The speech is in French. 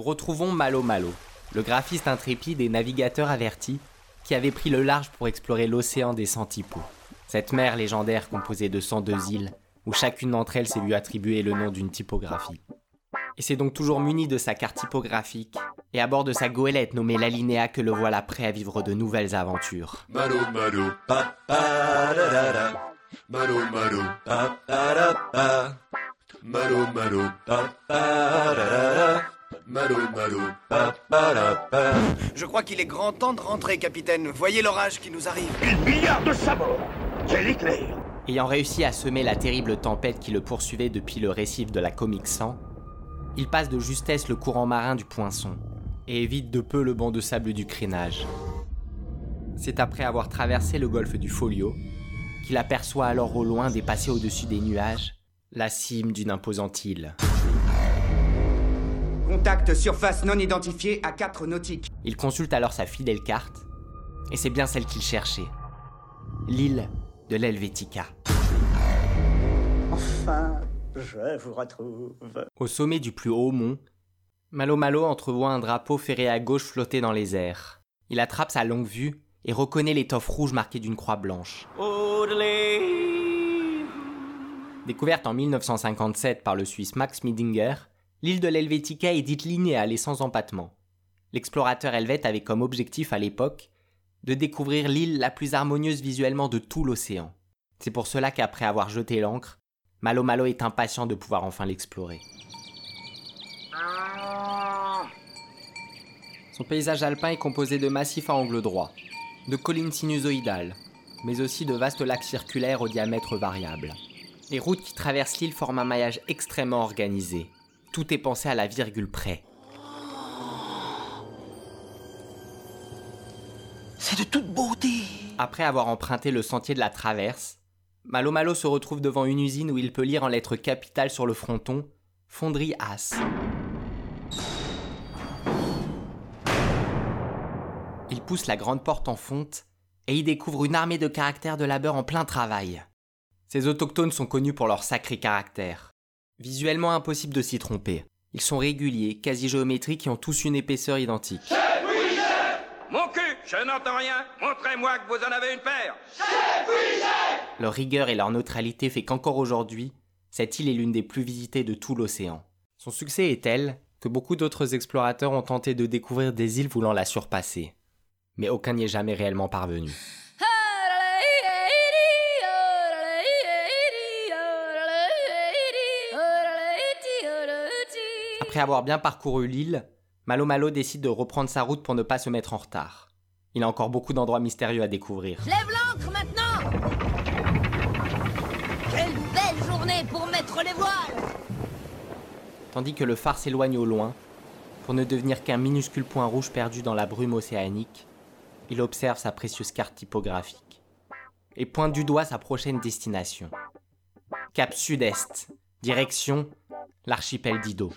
retrouvons Malo Malo, le graphiste intrépide et navigateur averti qui avait pris le large pour explorer l'océan des Santipos. Cette mer légendaire composée de 102 îles, où chacune d'entre elles s'est vue attribuer le nom d'une typographie. Et c'est donc toujours muni de sa carte typographique et à bord de sa goélette nommée l'Alinéa que le voilà prêt à vivre de nouvelles aventures. Malo malo pa pa. Malo malo pa. Malo malo pa pa. Malo malo pa pa da pa. Je crois qu'il est grand temps de rentrer, capitaine. Voyez l'orage qui nous arrive. Il milliard de sabords Quel éclair Ayant réussi à semer la terrible tempête qui le poursuivait depuis le récif de la Comique 100, il passe de justesse le courant marin du Poinçon et évite de peu le banc de sable du crénage. C'est après avoir traversé le golfe du Folio qu'il aperçoit alors au loin dépasser au-dessus des nuages la cime d'une imposante île. Contact surface non identifiée à 4 nautiques. Il consulte alors sa fidèle carte et c'est bien celle qu'il cherchait. L'île de l'Helvetica. Enfin, je vous retrouve. Au sommet du plus haut mont, Malo Malo entrevoit un drapeau ferré à gauche flotter dans les airs. Il attrape sa longue vue et reconnaît l'étoffe rouge marquée d'une croix blanche. Découverte en 1957 par le Suisse Max Midinger, l'île de l'Helvetica est dite linéale et sans empattement. L'explorateur helvète avait comme objectif à l'époque de découvrir l'île la plus harmonieuse visuellement de tout l'océan. C'est pour cela qu'après avoir jeté l'ancre, Malo Malo est impatient de pouvoir enfin l'explorer. Son paysage alpin est composé de massifs à angle droit, de collines sinusoïdales, mais aussi de vastes lacs circulaires au diamètre variable. Les routes qui traversent l'île forment un maillage extrêmement organisé. Tout est pensé à la virgule près. C'est de toute beauté Après avoir emprunté le sentier de la traverse, Malo Malo se retrouve devant une usine où il peut lire en lettres capitales sur le fronton Fonderie As. Il pousse la grande porte en fonte et y découvre une armée de caractères de labeur en plein travail. Ces autochtones sont connus pour leur sacré caractère. Visuellement impossible de s'y tromper. Ils sont réguliers, quasi géométriques et ont tous une épaisseur identique. Mon cul, je n'entends rien. Montrez-moi que vous en avez une paire. Leur rigueur et leur neutralité fait qu'encore aujourd'hui, cette île est l'une des plus visitées de tout l'océan. Son succès est tel que beaucoup d'autres explorateurs ont tenté de découvrir des îles voulant la surpasser. Mais aucun n'y est jamais réellement parvenu. Après avoir bien parcouru l'île, Malo Malo décide de reprendre sa route pour ne pas se mettre en retard. Il a encore beaucoup d'endroits mystérieux à découvrir. Lève l'ancre maintenant Quelle belle journée pour mettre les voiles Tandis que le phare s'éloigne au loin, pour ne devenir qu'un minuscule point rouge perdu dans la brume océanique, il observe sa précieuse carte typographique et pointe du doigt sa prochaine destination. Cap sud-est, direction l'archipel d'Ido.